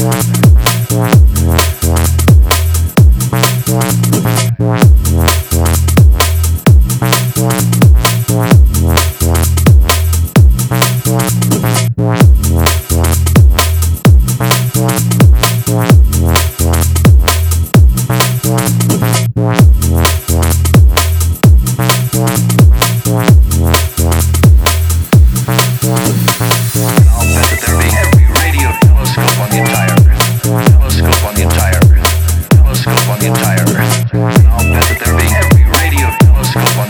the there being every radio telescope